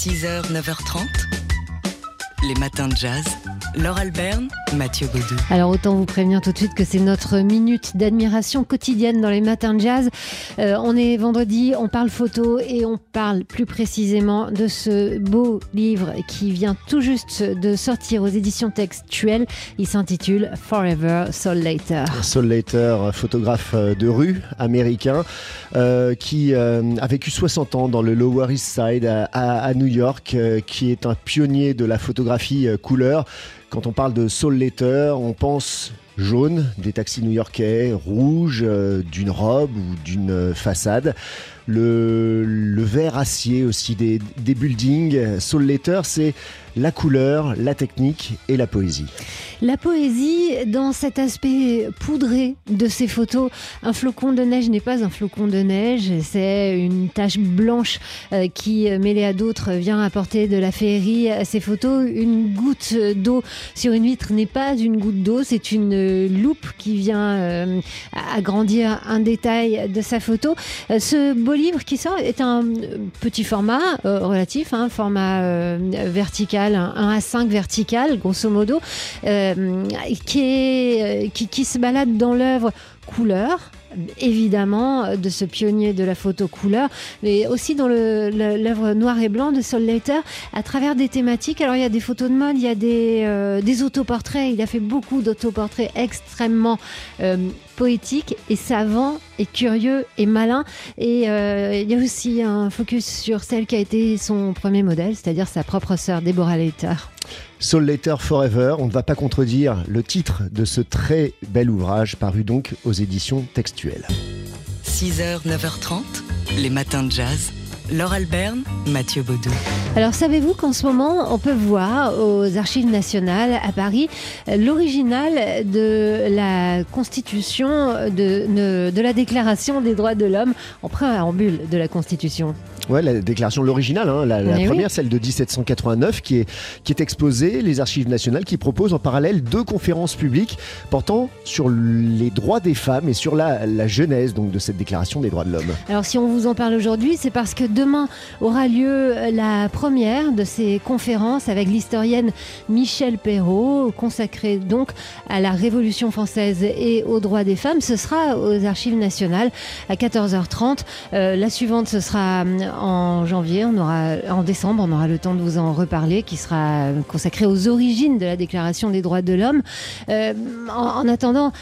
6h, 9h30, les matins de jazz. Laure Alberne, Mathieu Baudou. Alors autant vous prévenir tout de suite que c'est notre minute d'admiration quotidienne dans les matins de jazz. Euh, on est vendredi, on parle photo et on parle plus précisément de ce beau livre qui vient tout juste de sortir aux éditions textuelles. Il s'intitule Forever Soul Later. Soul Later, photographe de rue américain euh, qui euh, a vécu 60 ans dans le Lower East Side à, à New York, euh, qui est un pionnier de la photographie euh, couleur. Quand on parle de Soul Later, on pense jaune, des taxis new-yorkais, rouge, euh, d'une robe ou d'une euh, façade. Le, le vert acier aussi des, des buildings. Soul Later, c'est la couleur, la technique et la poésie. La poésie dans cet aspect poudré de ces photos. Un flocon de neige n'est pas un flocon de neige, c'est une tache blanche euh, qui, mêlée à d'autres, vient apporter de la féerie à ces photos. Une goutte d'eau sur une vitre n'est pas une goutte d'eau, c'est une loupe qui vient euh, agrandir un détail de sa photo. Euh, ce livre qui sort est un petit format euh, relatif, un hein, format euh, vertical, un 1 à 5 vertical, grosso modo, euh, qui, est, qui, se balade dans l'œuvre couleur, évidemment de ce pionnier de la photo couleur, mais aussi dans l'œuvre noir et blanc de Sol Leiter à travers des thématiques. Alors il y a des photos de mode, il y a des, euh, autoportraits, il a fait beaucoup d'autoportraits extrêmement euh, poétiques et savants et curieux et malins. Et euh, il y a aussi un focus sur celle qui a été son premier modèle, c'est-à-dire sa propre sœur Deborah Leiter. Soul Later Forever, on ne va pas contredire le titre de ce très bel ouvrage paru donc aux éditions textuelles. 6h, 9h30, les matins de jazz. Laure Alberne, Mathieu Baudou. Alors savez-vous qu'en ce moment, on peut voir aux archives nationales à Paris l'original de la constitution de, de, la déclaration des droits de l'homme en préambule de la constitution? Ouais, la déclaration, l'original, hein, la, la première, oui. celle de 1789, qui est, qui est exposée, les archives nationales, qui proposent en parallèle deux conférences publiques portant sur les droits des femmes et sur la, la genèse donc, de cette déclaration des droits de l'homme. Alors si on vous en parle aujourd'hui, c'est parce que demain aura lieu la première de ces conférences avec l'historienne Michel Perrault, consacrée donc à la Révolution française et aux droits des femmes. Ce sera aux archives nationales à 14h30. Euh, la suivante, ce sera en janvier, on aura, en décembre, on aura le temps de vous en reparler, qui sera consacré aux origines de la Déclaration des droits de l'homme. Euh, en, en, attendant,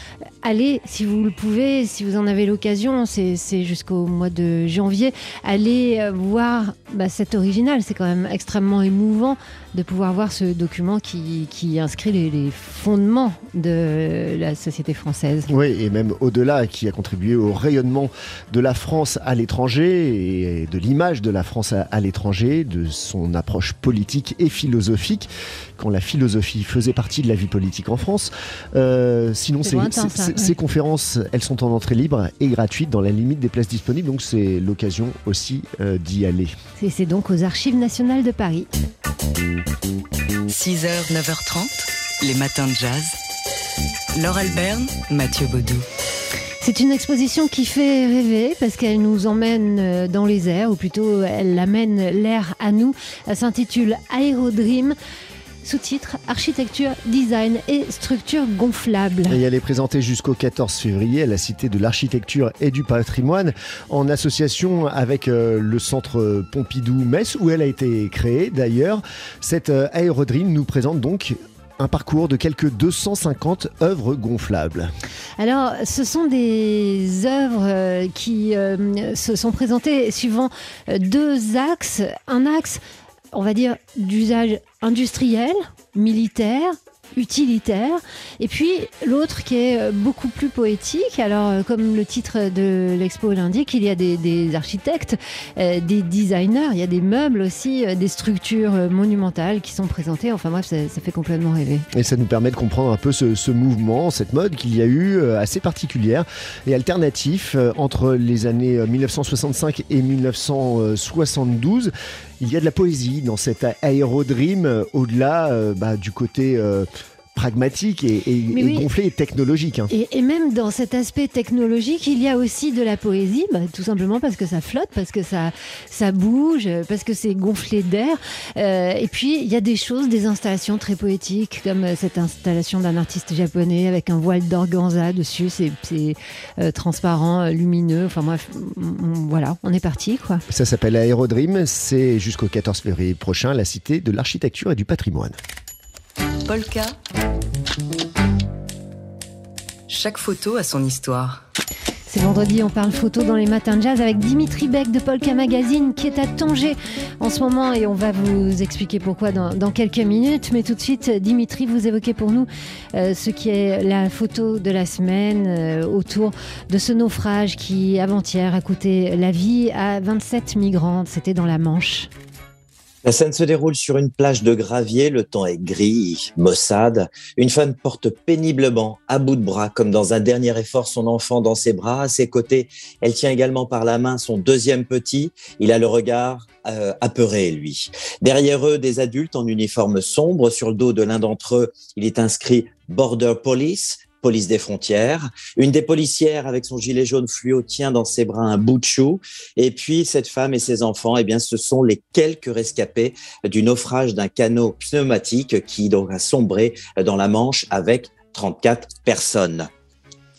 allez, si vous le pouvez, si vous en avez l'occasion, c'est jusqu'au mois de janvier, allez voir bah, cet original. C'est quand même extrêmement émouvant de pouvoir voir ce document qui, qui inscrit les, les, fondements de la société française. Oui, et même au-delà, qui a contribué au rayonnement de la France à l'étranger et de l'image de la France à, à l'étranger, de son approche politique et philosophique, quand la philosophie faisait partie de la vie politique en France. Euh, sinon, ces, lointain, ces, ouais. ces conférences, elles sont en entrée libre et gratuite dans la limite des places disponibles, donc c'est l'occasion aussi euh, d'y aller. C'est donc aux Archives nationales de Paris. 6h, 9h30, les matins de jazz. Laure Alberne, Mathieu Baudou. C'est une exposition qui fait rêver parce qu'elle nous emmène dans les airs, ou plutôt elle amène l'air à nous. Elle s'intitule Aérodream sous-titre Architecture, Design et Structure gonflable. Et elle est présentée jusqu'au 14 février à la Cité de l'Architecture et du Patrimoine en association avec euh, le Centre Pompidou-Metz où elle a été créée d'ailleurs. Cette euh, Aérodream nous présente donc un parcours de quelques 250 œuvres gonflables. Alors, ce sont des œuvres euh, qui euh, se sont présentées suivant deux axes. Un axe on va dire, d'usage industriel, militaire, utilitaire, et puis l'autre qui est beaucoup plus poétique. Alors, comme le titre de l'expo l'indique, il y a des, architectes, euh, des designers, il y a des meubles aussi, euh, des structures monumentales qui sont présentées. Enfin bref, ça, fait complètement rêver. Et ça nous permet de comprendre un peu ce, mouvement, cette mode qu'il y a eu euh, assez particulière et alternatif euh, entre les années 1965 et 1972. Il y a de la poésie dans cet aérodream, au-delà bah, du côté pragmatique et, gonflé et technologique. Hein. Et, même dans cet aspect technologique, il y a aussi de la poésie, bah, tout simplement parce que ça flotte, parce que ça, ça bouge, parce que c'est gonflé d'air. Euh, et puis, il y a des choses, des installations très poétiques, comme euh, cette installation d'un artiste japonais avec un voile d'organza dessus. C'est euh, transparent, lumineux. Enfin, bref, voilà, on est parti. Quoi. Ça s'appelle Aérodream. C'est jusqu'au 14 février prochain, la cité de l'architecture et du patrimoine. Polka. Chaque photo a son histoire. C'est vendredi, on parle photo dans les matins de jazz avec Dimitri Beck de Polka Magazine qui est à Tanger en ce moment et on va vous expliquer pourquoi dans, quelques minutes. Mais tout de suite, Dimitri, vous évoquez pour nous euh, ce qui est la photo de la semaine euh, autour de ce naufrage qui, avant-hier, a coûté la vie à 27 migrantes. C'était dans la Manche. La scène se déroule sur une plage de gravier, le temps est gris, maussade. Une femme porte péniblement, à bout de bras, comme dans un dernier effort, son enfant dans ses bras. À ses côtés, elle tient également par la main son deuxième petit. Il a le regard euh, apeuré, lui. Derrière eux, des adultes en uniforme sombre. Sur le dos de l'un d'entre eux, il est inscrit Border Police police des frontières. Une des policières avec son gilet jaune fluo tient dans ses bras un bout de chou. Et puis cette femme et ses enfants, eh bien, ce sont les quelques rescapés du naufrage d'un canot pneumatique qui donc a sombré dans la Manche avec 34 personnes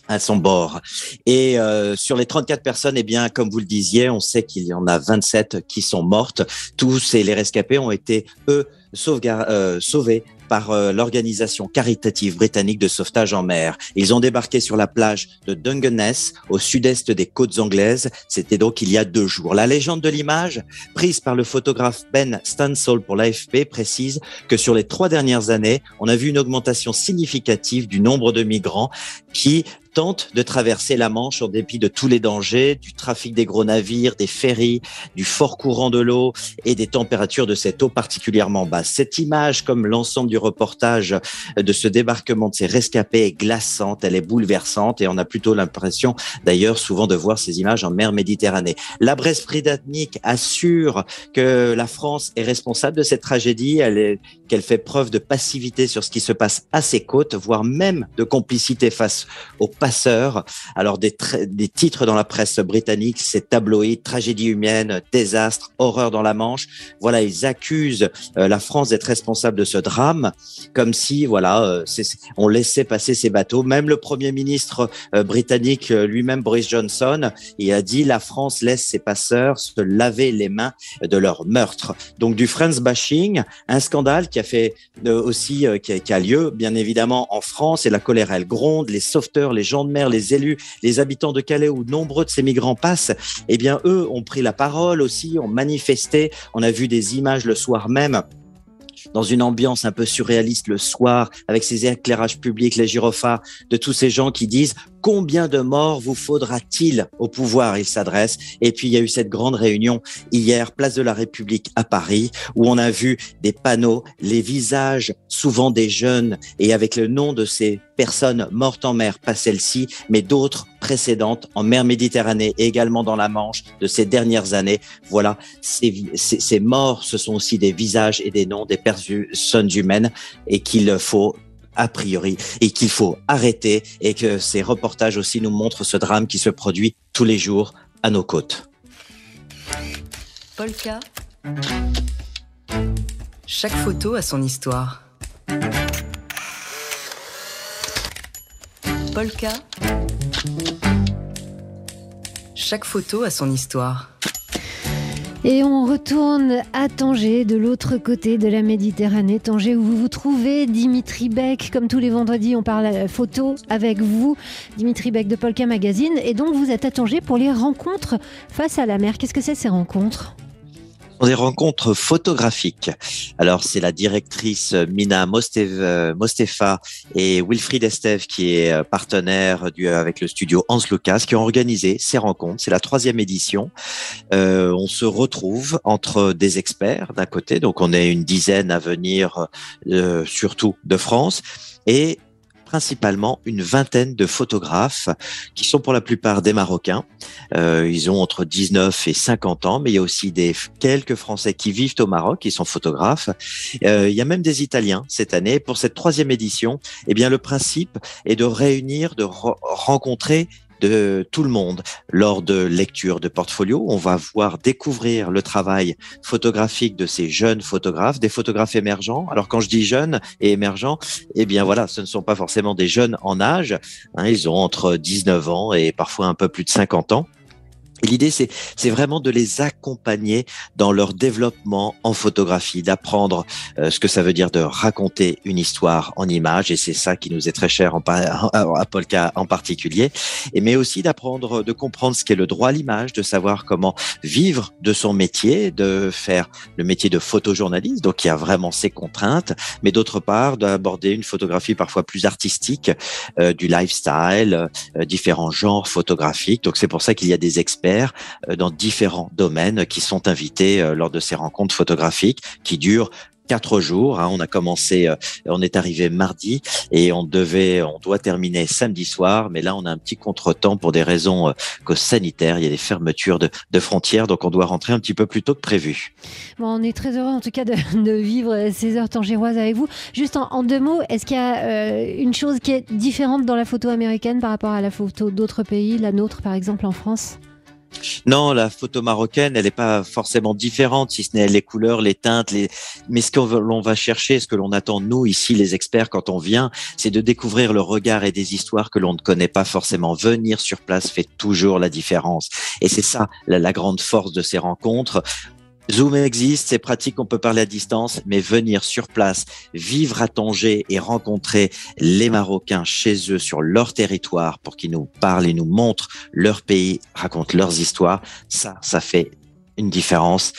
à son bord. Et euh, sur les 34 personnes, eh bien, comme vous le disiez, on sait qu'il y en a 27 qui sont mortes. Tous et les rescapés ont été, eux, euh, sauvés par euh, l'organisation caritative britannique de sauvetage en mer. Ils ont débarqué sur la plage de Dungeness, au sud-est des côtes anglaises. C'était donc il y a deux jours. La légende de l'image, prise par le photographe Ben Stansall pour l'AFP, précise que sur les trois dernières années, on a vu une augmentation significative du nombre de migrants qui tente de traverser la Manche en dépit de tous les dangers, du trafic des gros navires, des ferries, du fort courant de l'eau et des températures de cette eau particulièrement basses. Cette image, comme l'ensemble du reportage de ce débarquement de ces rescapés, est glaçante, elle est bouleversante et on a plutôt l'impression d'ailleurs souvent de voir ces images en mer Méditerranée. La Bresse britannique assure que la France est responsable de cette tragédie, elle qu'elle fait preuve de passivité sur ce qui se passe à ses côtes, voire même de complicité face aux passeurs. Alors des, titres dans la presse britannique, c'est tabloïd, tragédie humaine, désastre, horreur dans la Manche. Voilà, ils accusent euh, la France d'être responsable de ce drame, comme si voilà, euh, on laissait passer ces bateaux. Même le premier ministre euh, britannique lui-même, Boris Johnson, il a dit la France laisse ses passeurs se laver les mains de leur meurtre. Donc du France bashing, un scandale qui a fait aussi qui a, qui a lieu bien évidemment en France et la colère elle gronde, les sauveteurs, les gens de mer, les élus, les habitants de Calais où nombreux de ces migrants passent, eh bien, eux ont pris la parole aussi, ont manifesté. On a vu des images le soir même dans une ambiance un peu surréaliste le soir, avec ces éclairages publics, les gyrophares, de tous ces gens qui disent combien de morts vous faudra-t-il au pouvoir Il s'adresse. Et puis il y a eu cette grande réunion hier, place de la République à Paris, où on a vu des panneaux, les visages souvent des jeunes et avec le nom de ces personnes mortes en mer, pas celle-ci, mais d'autres précédentes en mer Méditerranée et également dans la Manche de ces dernières années. Voilà, ces, ces morts, ce sont aussi des visages et des noms des personnes humaines et qu'il faut a priori et qu'il faut arrêter et que ces reportages aussi nous montrent ce drame qui se produit tous les jours à nos côtes. Polka. Chaque photo a son histoire. Polka. Chaque photo a son histoire. Et on retourne à Tanger, de l'autre côté de la Méditerranée. Tanger, où vous vous trouvez, Dimitri Beck. Comme tous les vendredis, on parle photo avec vous, Dimitri Beck de Polka Magazine. Et donc, vous êtes à Tanger pour les rencontres face à la mer. Qu'est-ce que c'est ces rencontres? Des rencontres photographiques. Alors, c'est la directrice Mina Mostefa et Wilfried Esteve, qui est euh, partenaire du, avec le studio Hans Lucas, qui ont organisé ces rencontres. C'est la troisième édition. Euh, on se retrouve entre des experts d'un côté, donc on est une dizaine à venir, euh, surtout de France, et principalement une vingtaine de photographes qui sont pour la plupart des Marocains. Euh, ils ont entre 19 et 50 ans, mais il y a aussi des quelques Français qui vivent au Maroc, qui sont photographes. Euh, il y a même des Italiens cette année. Pour cette troisième édition, eh bien le principe est de réunir, de rencontrer de tout le monde lors de lecture de portfolio. On va voir découvrir le travail photographique de ces jeunes photographes, des photographes émergents. Alors quand je dis jeunes et émergents, eh bien voilà, ce ne sont pas forcément des jeunes en âge. Hein, ils ont entre 19 ans et parfois un peu plus de 50 ans. L'idée, c'est, c'est vraiment de les accompagner dans leur développement en photographie, d'apprendre euh, ce que ça veut dire de raconter une histoire en image, et c'est ça qui nous est très cher en, à Polka en particulier, et mais aussi d'apprendre, de comprendre ce qu'est le droit à l'image, de savoir comment vivre de son métier, de faire le métier de photojournaliste, donc il y a vraiment ses contraintes, mais d'autre part d'aborder une photographie parfois plus artistique, euh, du lifestyle, euh, différents genres photographiques. Donc c'est pour ça qu'il y a des experts euh, dans différents domaines qui sont invités euh, lors de ces rencontres photographiques qui durent quatre jours. Hein. On a commencé, euh, on est arrivé mardi et on devait, on doit terminer samedi soir, mais là on a un petit contretemps pour des raisons sanitaires. Il y a des fermetures de, frontières, donc on doit rentrer un petit peu plus tôt que prévu. Bon, on est très heureux en tout cas de, vivre ces heures tangéroises avec vous. Juste en, deux mots, est-ce qu'il y a une chose qui est différente dans la photo américaine par rapport à la photo d'autres pays, la nôtre par exemple en France? Non, la photo marocaine, elle n'est pas forcément différente, si ce n'est les couleurs, les teintes, mais ce que l'on va chercher, ce que l'on attend nous ici, les experts, quand on vient, c'est de découvrir le regard et des histoires que l'on ne connaît pas forcément. Venir sur place fait toujours la différence, et c'est ça la grande force de ces rencontres. Zoom existe, c'est pratique, on peut parler à distance, mais venir sur place, vivre à Tanger et rencontrer les Marocains chez eux sur leur territoire pour qu'ils nous parlent et nous montrent leur pays, racontent leurs histoires, ça, ça fait une différence.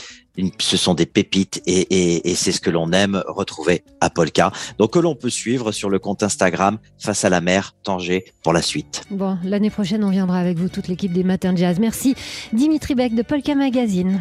ce sont des pépites et, c'est ce que l'on aime retrouver à Polka. Donc que l'on peut suivre sur le compte Instagram Face à la mer Tanger pour la suite. Bon, l'année prochaine, on viendra avec vous, toute l'équipe des Matins Jazz. Merci Dimitri Beck de Polka Magazine.